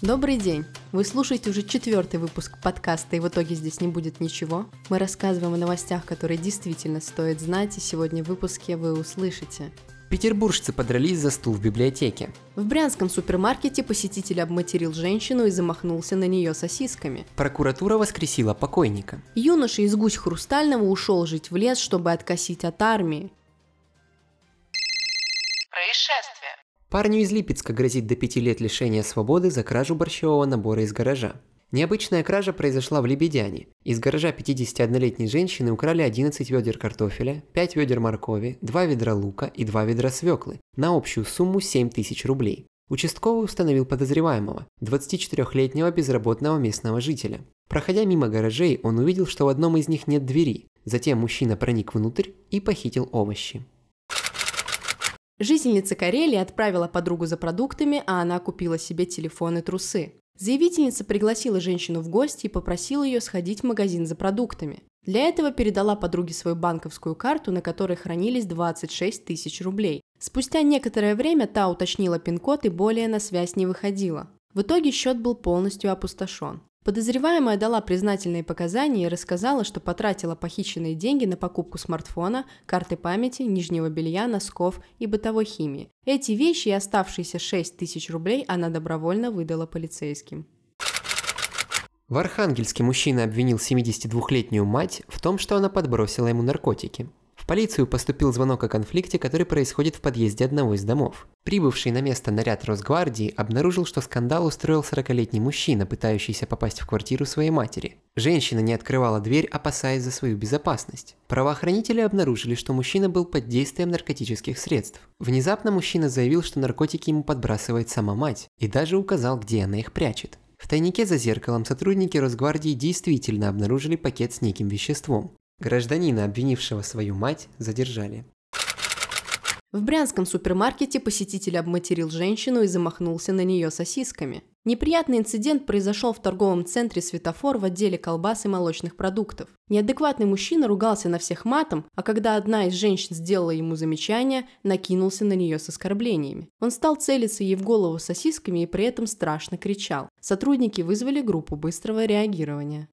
Добрый день! Вы слушаете уже четвертый выпуск подкаста «И в итоге здесь не будет ничего». Мы рассказываем о новостях, которые действительно стоит знать, и сегодня в выпуске вы услышите. Петербуржцы подрались за стул в библиотеке. В брянском супермаркете посетитель обматерил женщину и замахнулся на нее сосисками. Прокуратура воскресила покойника. Юноша из гусь Хрустального ушел жить в лес, чтобы откосить от армии. Парню из Липецка грозит до пяти лет лишения свободы за кражу борщевого набора из гаража. Необычная кража произошла в Лебедяне. Из гаража 51-летней женщины украли 11 ведер картофеля, 5 ведер моркови, 2 ведра лука и 2 ведра свеклы на общую сумму 7 тысяч рублей. Участковый установил подозреваемого, 24-летнего безработного местного жителя. Проходя мимо гаражей, он увидел, что в одном из них нет двери. Затем мужчина проник внутрь и похитил овощи. Жительница Карелии отправила подругу за продуктами, а она купила себе телефон и трусы. Заявительница пригласила женщину в гости и попросила ее сходить в магазин за продуктами. Для этого передала подруге свою банковскую карту, на которой хранились 26 тысяч рублей. Спустя некоторое время та уточнила пин-код и более на связь не выходила. В итоге счет был полностью опустошен. Подозреваемая дала признательные показания и рассказала, что потратила похищенные деньги на покупку смартфона, карты памяти, нижнего белья, носков и бытовой химии. Эти вещи и оставшиеся 6 тысяч рублей она добровольно выдала полицейским. В Архангельске мужчина обвинил 72-летнюю мать в том, что она подбросила ему наркотики полицию поступил звонок о конфликте, который происходит в подъезде одного из домов. Прибывший на место наряд Росгвардии обнаружил, что скандал устроил 40-летний мужчина, пытающийся попасть в квартиру своей матери. Женщина не открывала дверь, опасаясь за свою безопасность. Правоохранители обнаружили, что мужчина был под действием наркотических средств. Внезапно мужчина заявил, что наркотики ему подбрасывает сама мать, и даже указал, где она их прячет. В тайнике за зеркалом сотрудники Росгвардии действительно обнаружили пакет с неким веществом. Гражданина, обвинившего свою мать, задержали. В брянском супермаркете посетитель обматерил женщину и замахнулся на нее сосисками. Неприятный инцидент произошел в торговом центре «Светофор» в отделе колбас и молочных продуктов. Неадекватный мужчина ругался на всех матом, а когда одна из женщин сделала ему замечание, накинулся на нее с оскорблениями. Он стал целиться ей в голову сосисками и при этом страшно кричал. Сотрудники вызвали группу быстрого реагирования.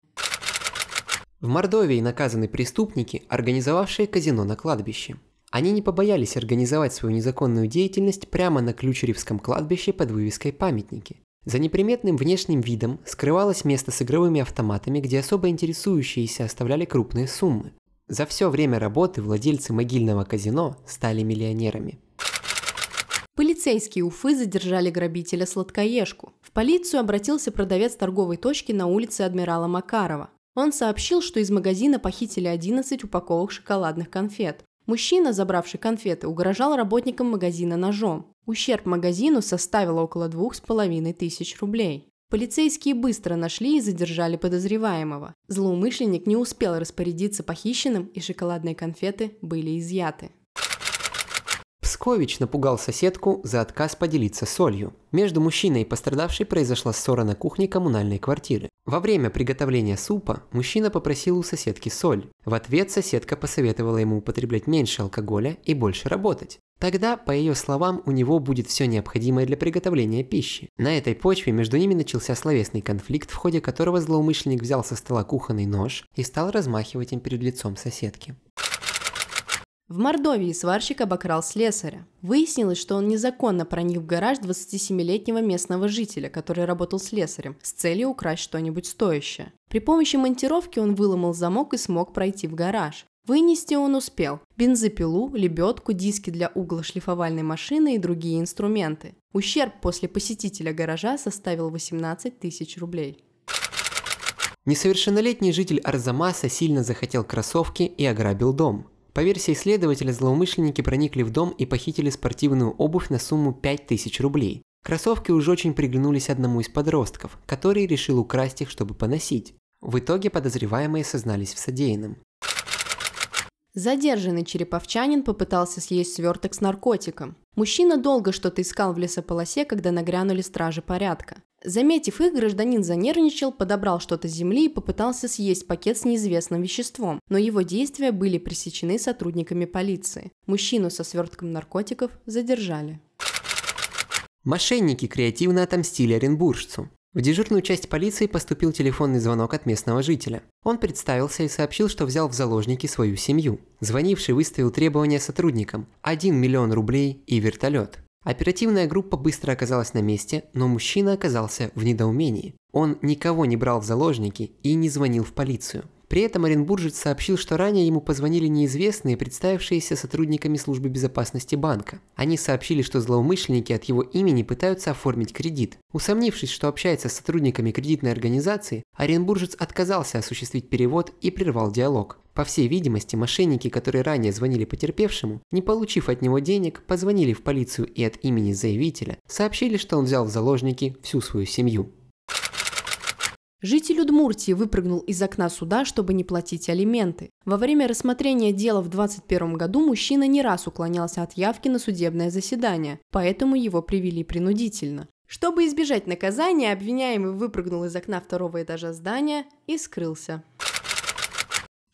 В Мордовии наказаны преступники, организовавшие казино на кладбище. Они не побоялись организовать свою незаконную деятельность прямо на Ключеревском кладбище под вывеской «Памятники». За неприметным внешним видом скрывалось место с игровыми автоматами, где особо интересующиеся оставляли крупные суммы. За все время работы владельцы могильного казино стали миллионерами. Полицейские Уфы задержали грабителя сладкоежку. В полицию обратился продавец торговой точки на улице Адмирала Макарова. Он сообщил, что из магазина похитили 11 упаковок шоколадных конфет. Мужчина, забравший конфеты, угрожал работникам магазина ножом. Ущерб магазину составил около двух с половиной тысяч рублей. Полицейские быстро нашли и задержали подозреваемого. Злоумышленник не успел распорядиться похищенным, и шоколадные конфеты были изъяты. Пскович напугал соседку за отказ поделиться солью. Между мужчиной и пострадавшей произошла ссора на кухне коммунальной квартиры. Во время приготовления супа мужчина попросил у соседки соль. В ответ соседка посоветовала ему употреблять меньше алкоголя и больше работать. Тогда, по ее словам, у него будет все необходимое для приготовления пищи. На этой почве между ними начался словесный конфликт, в ходе которого злоумышленник взял со стола кухонный нож и стал размахивать им перед лицом соседки. В Мордовии сварщик обокрал слесаря. Выяснилось, что он незаконно проник в гараж 27-летнего местного жителя, который работал слесарем, с целью украсть что-нибудь стоящее. При помощи монтировки он выломал замок и смог пройти в гараж. Вынести он успел бензопилу, лебедку, диски для углошлифовальной машины и другие инструменты. Ущерб после посетителя гаража составил 18 тысяч рублей. Несовершеннолетний житель Арзамаса сильно захотел кроссовки и ограбил дом. По версии следователя, злоумышленники проникли в дом и похитили спортивную обувь на сумму 5000 рублей. Кроссовки уже очень приглянулись одному из подростков, который решил украсть их, чтобы поносить. В итоге подозреваемые сознались в содеянном. Задержанный череповчанин попытался съесть сверток с наркотиком. Мужчина долго что-то искал в лесополосе, когда нагрянули стражи порядка. Заметив их, гражданин занервничал, подобрал что-то с земли и попытался съесть пакет с неизвестным веществом, но его действия были пресечены сотрудниками полиции. Мужчину со свертком наркотиков задержали. Мошенники креативно отомстили оренбуржцу. В дежурную часть полиции поступил телефонный звонок от местного жителя. Он представился и сообщил, что взял в заложники свою семью. Звонивший выставил требования сотрудникам – 1 миллион рублей и вертолет. Оперативная группа быстро оказалась на месте, но мужчина оказался в недоумении. Он никого не брал в заложники и не звонил в полицию. При этом Оренбуржец сообщил, что ранее ему позвонили неизвестные, представившиеся сотрудниками службы безопасности банка. Они сообщили, что злоумышленники от его имени пытаются оформить кредит. Усомнившись, что общается с сотрудниками кредитной организации, Оренбуржец отказался осуществить перевод и прервал диалог. По всей видимости, мошенники, которые ранее звонили потерпевшему, не получив от него денег, позвонили в полицию и от имени заявителя сообщили, что он взял в заложники всю свою семью. Житель Удмуртии выпрыгнул из окна суда, чтобы не платить алименты. Во время рассмотрения дела в 2021 году мужчина не раз уклонялся от явки на судебное заседание, поэтому его привели принудительно. Чтобы избежать наказания, обвиняемый выпрыгнул из окна второго этажа здания и скрылся.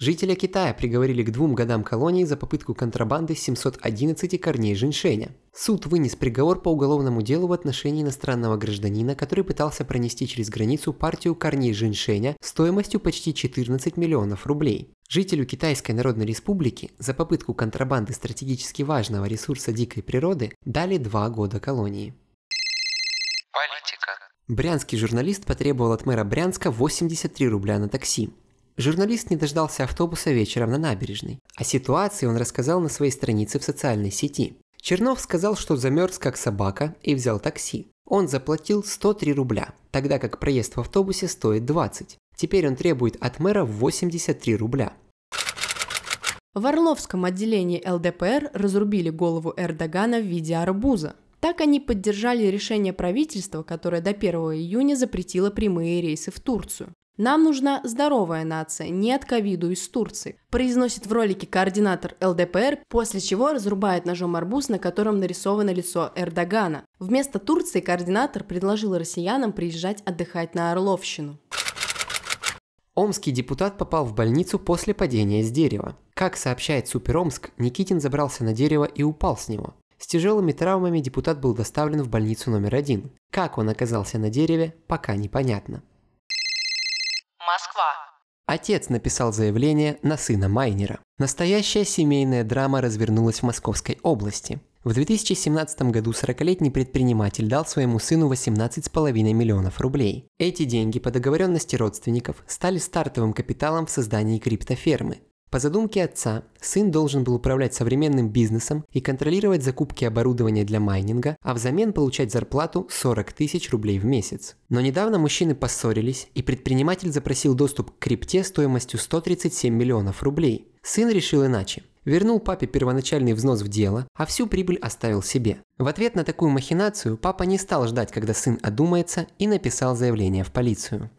Жителя Китая приговорили к двум годам колонии за попытку контрабанды 711 корней женьшеня. Суд вынес приговор по уголовному делу в отношении иностранного гражданина, который пытался пронести через границу партию корней женьшеня стоимостью почти 14 миллионов рублей. Жителю Китайской Народной Республики за попытку контрабанды стратегически важного ресурса дикой природы дали два года колонии. Политика. Брянский журналист потребовал от мэра Брянска 83 рубля на такси. Журналист не дождался автобуса вечером на набережной. О ситуации он рассказал на своей странице в социальной сети. Чернов сказал, что замерз как собака и взял такси. Он заплатил 103 рубля, тогда как проезд в автобусе стоит 20. Теперь он требует от мэра 83 рубля. В Орловском отделении ЛДПР разрубили голову Эрдогана в виде арбуза. Так они поддержали решение правительства, которое до 1 июня запретило прямые рейсы в Турцию. Нам нужна здоровая нация, не от ковиду из Турции, произносит в ролике координатор ЛДПР, после чего разрубает ножом арбуз, на котором нарисовано лицо Эрдогана. Вместо Турции координатор предложил россиянам приезжать отдыхать на Орловщину. Омский депутат попал в больницу после падения с дерева. Как сообщает Суперомск, Никитин забрался на дерево и упал с него. С тяжелыми травмами депутат был доставлен в больницу номер один. Как он оказался на дереве, пока непонятно. Москва. Отец написал заявление на сына майнера. Настоящая семейная драма развернулась в Московской области. В 2017 году 40-летний предприниматель дал своему сыну 18,5 миллионов рублей. Эти деньги по договоренности родственников стали стартовым капиталом в создании криптофермы. По задумке отца, сын должен был управлять современным бизнесом и контролировать закупки оборудования для майнинга, а взамен получать зарплату 40 тысяч рублей в месяц. Но недавно мужчины поссорились, и предприниматель запросил доступ к крипте стоимостью 137 миллионов рублей. Сын решил иначе. Вернул папе первоначальный взнос в дело, а всю прибыль оставил себе. В ответ на такую махинацию папа не стал ждать, когда сын одумается, и написал заявление в полицию.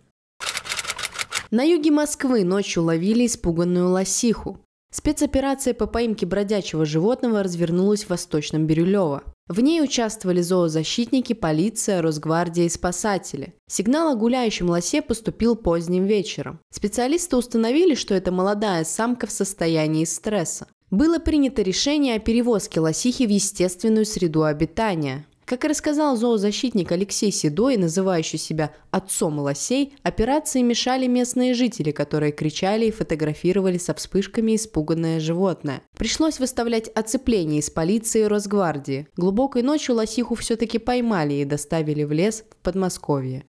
На юге Москвы ночью ловили испуганную лосиху. Спецоперация по поимке бродячего животного развернулась в Восточном Бирюлево. В ней участвовали зоозащитники, полиция, Росгвардия и спасатели. Сигнал о гуляющем лосе поступил поздним вечером. Специалисты установили, что это молодая самка в состоянии стресса. Было принято решение о перевозке лосихи в естественную среду обитания. Как и рассказал зоозащитник Алексей Седой, называющий себя отцом лосей, операции мешали местные жители, которые кричали и фотографировали со вспышками испуганное животное. Пришлось выставлять оцепление из полиции и Росгвардии. Глубокой ночью лосиху все-таки поймали и доставили в лес в Подмосковье.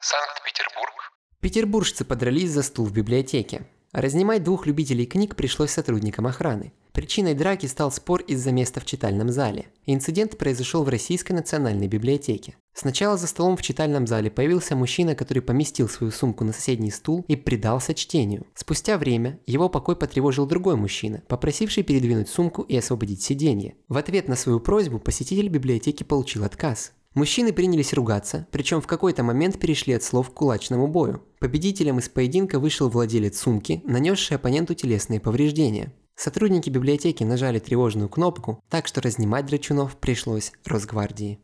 Санкт-Петербург. Петербуржцы подрались за стул в библиотеке. Разнимать двух любителей книг пришлось сотрудникам охраны. Причиной драки стал спор из-за места в читальном зале. Инцидент произошел в Российской национальной библиотеке. Сначала за столом в читальном зале появился мужчина, который поместил свою сумку на соседний стул и предался чтению. Спустя время его покой потревожил другой мужчина, попросивший передвинуть сумку и освободить сиденье. В ответ на свою просьбу посетитель библиотеки получил отказ. Мужчины принялись ругаться, причем в какой-то момент перешли от слов к кулачному бою. Победителем из поединка вышел владелец сумки, нанесший оппоненту телесные повреждения. Сотрудники библиотеки нажали тревожную кнопку, так что разнимать драчунов пришлось Росгвардии.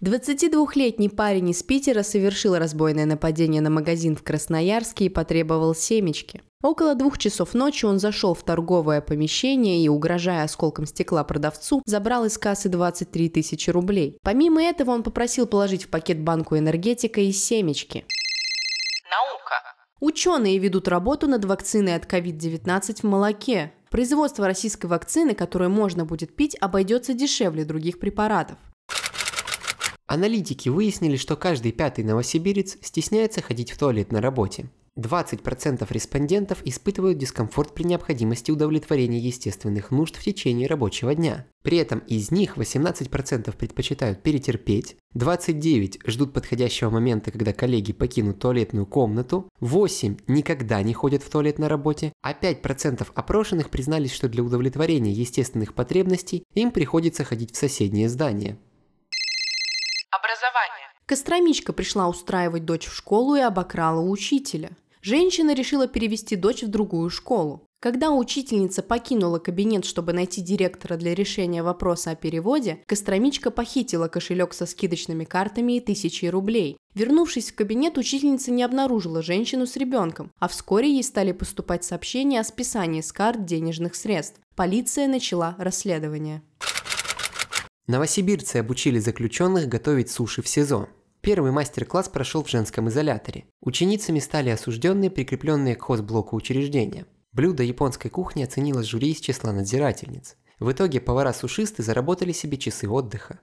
22-летний парень из Питера совершил разбойное нападение на магазин в Красноярске и потребовал семечки. Около двух часов ночи он зашел в торговое помещение и, угрожая осколком стекла продавцу, забрал из кассы 23 тысячи рублей. Помимо этого он попросил положить в пакет банку энергетика и семечки. Наука. Ученые ведут работу над вакциной от COVID-19 в молоке. Производство российской вакцины, которую можно будет пить, обойдется дешевле других препаратов. Аналитики выяснили, что каждый пятый новосибирец стесняется ходить в туалет на работе. 20% респондентов испытывают дискомфорт при необходимости удовлетворения естественных нужд в течение рабочего дня. При этом из них 18% предпочитают перетерпеть, 29% ждут подходящего момента, когда коллеги покинут туалетную комнату, 8% никогда не ходят в туалет на работе, а 5% опрошенных признались, что для удовлетворения естественных потребностей им приходится ходить в соседнее здание. Образование. Костромичка пришла устраивать дочь в школу и обокрала учителя. Женщина решила перевести дочь в другую школу. Когда учительница покинула кабинет, чтобы найти директора для решения вопроса о переводе, Костромичка похитила кошелек со скидочными картами и тысячей рублей. Вернувшись в кабинет, учительница не обнаружила женщину с ребенком, а вскоре ей стали поступать сообщения о списании с карт денежных средств. Полиция начала расследование. Новосибирцы обучили заключенных готовить суши в СИЗО. Первый мастер-класс прошел в женском изоляторе. Ученицами стали осужденные, прикрепленные к хозблоку учреждения. Блюдо японской кухни оценилось жюри из числа надзирательниц. В итоге повара-сушисты заработали себе часы отдыха.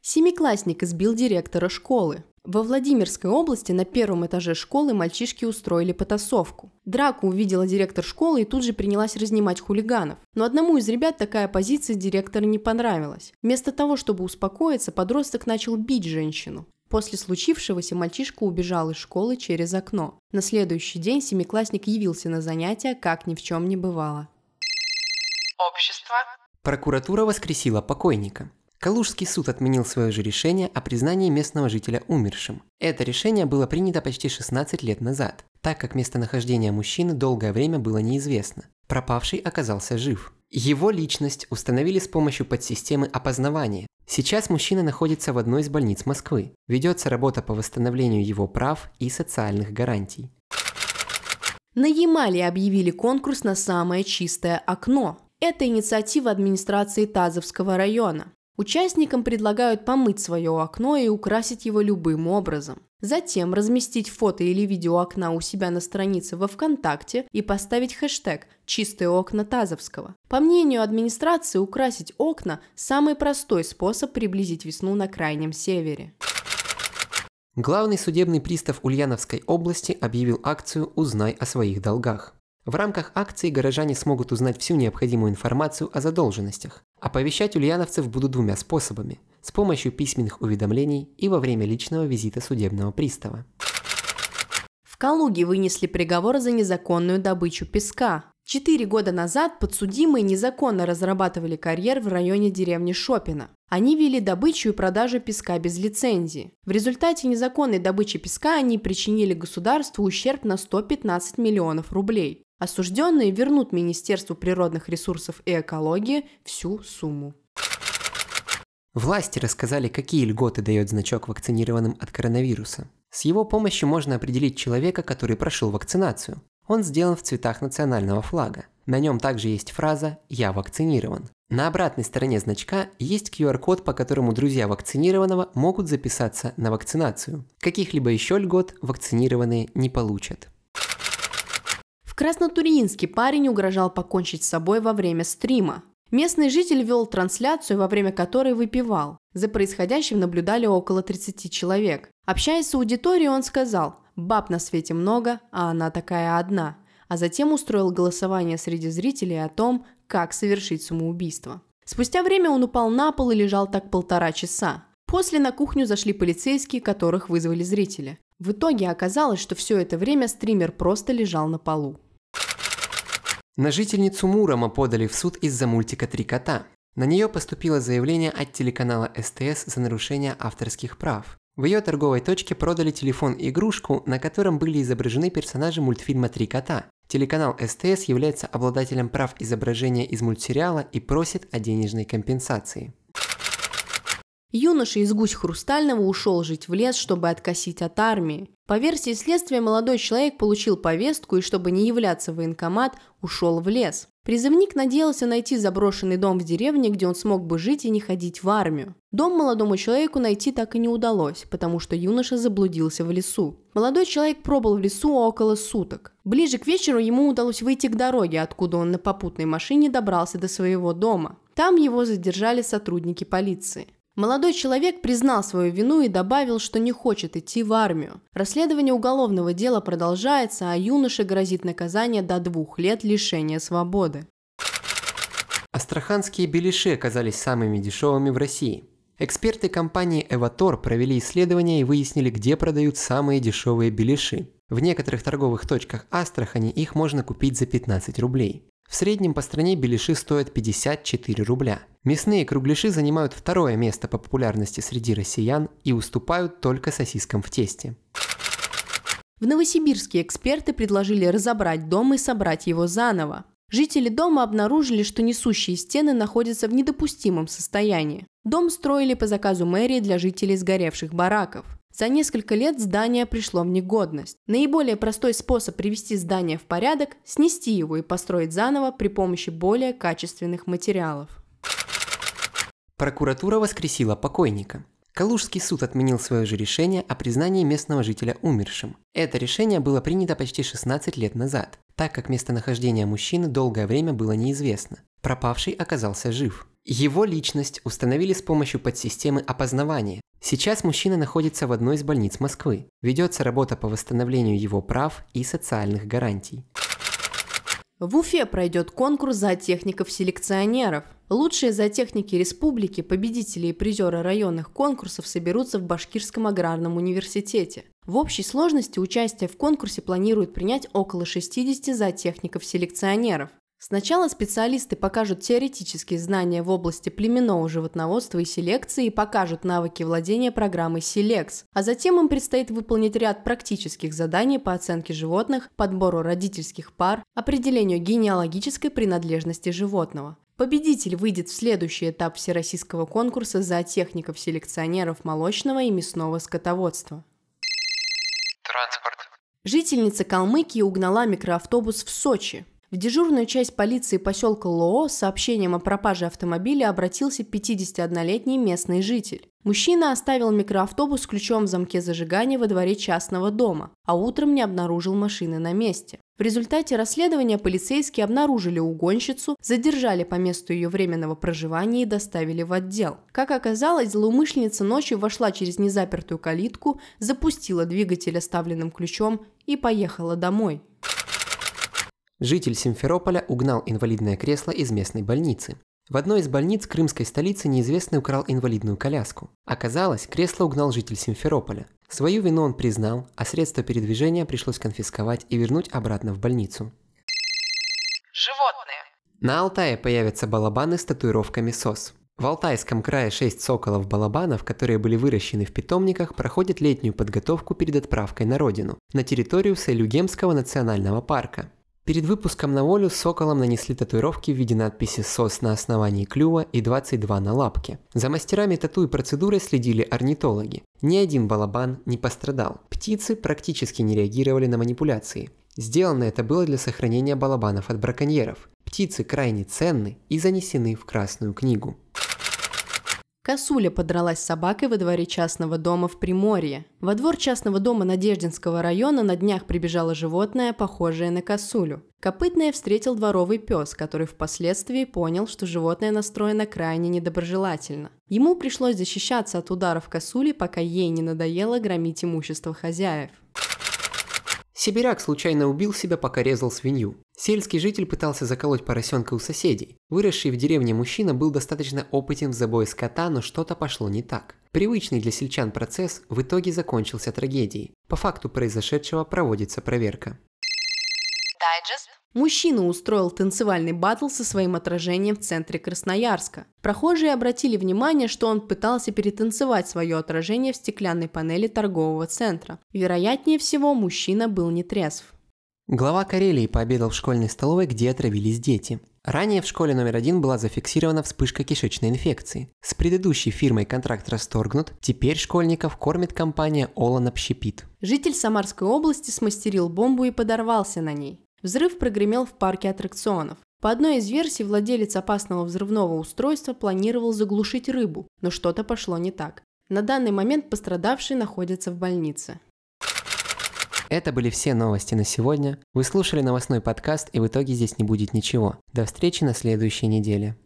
Семиклассник избил директора школы. Во Владимирской области на первом этаже школы мальчишки устроили потасовку. Драку увидела директор школы и тут же принялась разнимать хулиганов. Но одному из ребят такая позиция директора не понравилась. Вместо того, чтобы успокоиться, подросток начал бить женщину. После случившегося мальчишка убежал из школы через окно. На следующий день семиклассник явился на занятия, как ни в чем не бывало. Общество. Прокуратура воскресила покойника. Калужский суд отменил свое же решение о признании местного жителя умершим. Это решение было принято почти 16 лет назад, так как местонахождение мужчины долгое время было неизвестно. Пропавший оказался жив. Его личность установили с помощью подсистемы опознавания. Сейчас мужчина находится в одной из больниц Москвы. Ведется работа по восстановлению его прав и социальных гарантий. На Ямале объявили конкурс на самое чистое окно. Это инициатива администрации Тазовского района. Участникам предлагают помыть свое окно и украсить его любым образом. Затем разместить фото или видео окна у себя на странице во ВКонтакте и поставить хэштег «Чистые окна Тазовского». По мнению администрации, украсить окна – самый простой способ приблизить весну на Крайнем Севере. Главный судебный пристав Ульяновской области объявил акцию «Узнай о своих долгах». В рамках акции горожане смогут узнать всю необходимую информацию о задолженностях. Оповещать ульяновцев будут двумя способами – с помощью письменных уведомлений и во время личного визита судебного пристава. В Калуге вынесли приговор за незаконную добычу песка. Четыре года назад подсудимые незаконно разрабатывали карьер в районе деревни Шопина. Они вели добычу и продажу песка без лицензии. В результате незаконной добычи песка они причинили государству ущерб на 115 миллионов рублей. Осужденные вернут Министерству природных ресурсов и экологии всю сумму. Власти рассказали, какие льготы дает значок вакцинированным от коронавируса. С его помощью можно определить человека, который прошел вакцинацию. Он сделан в цветах национального флага. На нем также есть фраза «Я вакцинирован». На обратной стороне значка есть QR-код, по которому друзья вакцинированного могут записаться на вакцинацию. Каких-либо еще льгот вакцинированные не получат. В Краснотурьинске парень угрожал покончить с собой во время стрима. Местный житель вел трансляцию, во время которой выпивал. За происходящим наблюдали около 30 человек. Общаясь с аудиторией, он сказал «Баб на свете много, а она такая одна», а затем устроил голосование среди зрителей о том, как совершить самоубийство. Спустя время он упал на пол и лежал так полтора часа. После на кухню зашли полицейские, которых вызвали зрители. В итоге оказалось, что все это время стример просто лежал на полу. На жительницу Мурома подали в суд из-за мультика «Три кота». На нее поступило заявление от телеканала СТС за нарушение авторских прав. В ее торговой точке продали телефон-игрушку, на котором были изображены персонажи мультфильма «Три кота». Телеканал СТС является обладателем прав изображения из мультсериала и просит о денежной компенсации. Юноша из гусь Хрустального ушел жить в лес, чтобы откосить от армии. По версии следствия, молодой человек получил повестку и, чтобы не являться в военкомат, ушел в лес. Призывник надеялся найти заброшенный дом в деревне, где он смог бы жить и не ходить в армию. Дом молодому человеку найти так и не удалось, потому что юноша заблудился в лесу. Молодой человек пробыл в лесу около суток. Ближе к вечеру ему удалось выйти к дороге, откуда он на попутной машине добрался до своего дома. Там его задержали сотрудники полиции. Молодой человек признал свою вину и добавил, что не хочет идти в армию. Расследование уголовного дела продолжается, а юноше грозит наказание до двух лет лишения свободы. Астраханские беляши оказались самыми дешевыми в России. Эксперты компании Эватор провели исследование и выяснили, где продают самые дешевые беляши. В некоторых торговых точках Астрахани их можно купить за 15 рублей. В среднем по стране беляши стоят 54 рубля. Мясные кругляши занимают второе место по популярности среди россиян и уступают только сосискам в тесте. В Новосибирске эксперты предложили разобрать дом и собрать его заново. Жители дома обнаружили, что несущие стены находятся в недопустимом состоянии. Дом строили по заказу мэрии для жителей сгоревших бараков. За несколько лет здание пришло в негодность. Наиболее простой способ привести здание в порядок – снести его и построить заново при помощи более качественных материалов. Прокуратура воскресила покойника. Калужский суд отменил свое же решение о признании местного жителя умершим. Это решение было принято почти 16 лет назад, так как местонахождение мужчины долгое время было неизвестно. Пропавший оказался жив. Его личность установили с помощью подсистемы опознавания, Сейчас мужчина находится в одной из больниц Москвы. Ведется работа по восстановлению его прав и социальных гарантий. В Уфе пройдет конкурс зоотехников-селекционеров. Лучшие зоотехники республики, победители и призеры районных конкурсов соберутся в Башкирском аграрном университете. В общей сложности участие в конкурсе планируют принять около 60 зоотехников-селекционеров. Сначала специалисты покажут теоретические знания в области племенного животноводства и селекции и покажут навыки владения программой SELEX, а затем им предстоит выполнить ряд практических заданий по оценке животных, подбору родительских пар, определению генеалогической принадлежности животного. Победитель выйдет в следующий этап всероссийского конкурса зоотехников-селекционеров молочного и мясного скотоводства. Транспорт. Жительница Калмыкии угнала микроавтобус в Сочи. В дежурную часть полиции поселка Лоо с сообщением о пропаже автомобиля обратился 51-летний местный житель. Мужчина оставил микроавтобус с ключом в замке зажигания во дворе частного дома, а утром не обнаружил машины на месте. В результате расследования полицейские обнаружили угонщицу, задержали по месту ее временного проживания и доставили в отдел. Как оказалось, злоумышленница ночью вошла через незапертую калитку, запустила двигатель оставленным ключом и поехала домой. Житель Симферополя угнал инвалидное кресло из местной больницы. В одной из больниц крымской столицы неизвестный украл инвалидную коляску. Оказалось, кресло угнал житель Симферополя. Свою вину он признал, а средства передвижения пришлось конфисковать и вернуть обратно в больницу. Животные. На Алтае появятся балабаны с татуировками СОС. В Алтайском крае 6 соколов-балабанов, которые были выращены в питомниках, проходят летнюю подготовку перед отправкой на родину, на территорию Сайлюгемского национального парка. Перед выпуском на волю соколам нанесли татуировки в виде надписи «СОС» на основании клюва и 22 на лапке. За мастерами тату и процедурой следили орнитологи. Ни один балабан не пострадал. Птицы практически не реагировали на манипуляции. Сделано это было для сохранения балабанов от браконьеров. Птицы крайне ценны и занесены в Красную книгу. Косуля подралась с собакой во дворе частного дома в Приморье. Во двор частного дома Надеждинского района на днях прибежало животное, похожее на косулю. Копытное встретил дворовый пес, который впоследствии понял, что животное настроено крайне недоброжелательно. Ему пришлось защищаться от ударов косули, пока ей не надоело громить имущество хозяев. Сибиряк случайно убил себя, пока резал свинью. Сельский житель пытался заколоть поросенка у соседей. Выросший в деревне мужчина был достаточно опытен в забое скота, но что-то пошло не так. Привычный для сельчан процесс в итоге закончился трагедией. По факту произошедшего проводится проверка. Дайджест. Мужчина устроил танцевальный батл со своим отражением в центре Красноярска. Прохожие обратили внимание, что он пытался перетанцевать свое отражение в стеклянной панели торгового центра. Вероятнее всего, мужчина был не трезв. Глава Карелии пообедал в школьной столовой, где отравились дети. Ранее в школе номер один была зафиксирована вспышка кишечной инфекции. С предыдущей фирмой контракт расторгнут, теперь школьников кормит компания Олан Общепит. Житель Самарской области смастерил бомбу и подорвался на ней. Взрыв прогремел в парке аттракционов. По одной из версий, владелец опасного взрывного устройства планировал заглушить рыбу, но что-то пошло не так. На данный момент пострадавший находится в больнице. Это были все новости на сегодня. Вы слушали новостной подкаст, и в итоге здесь не будет ничего. До встречи на следующей неделе.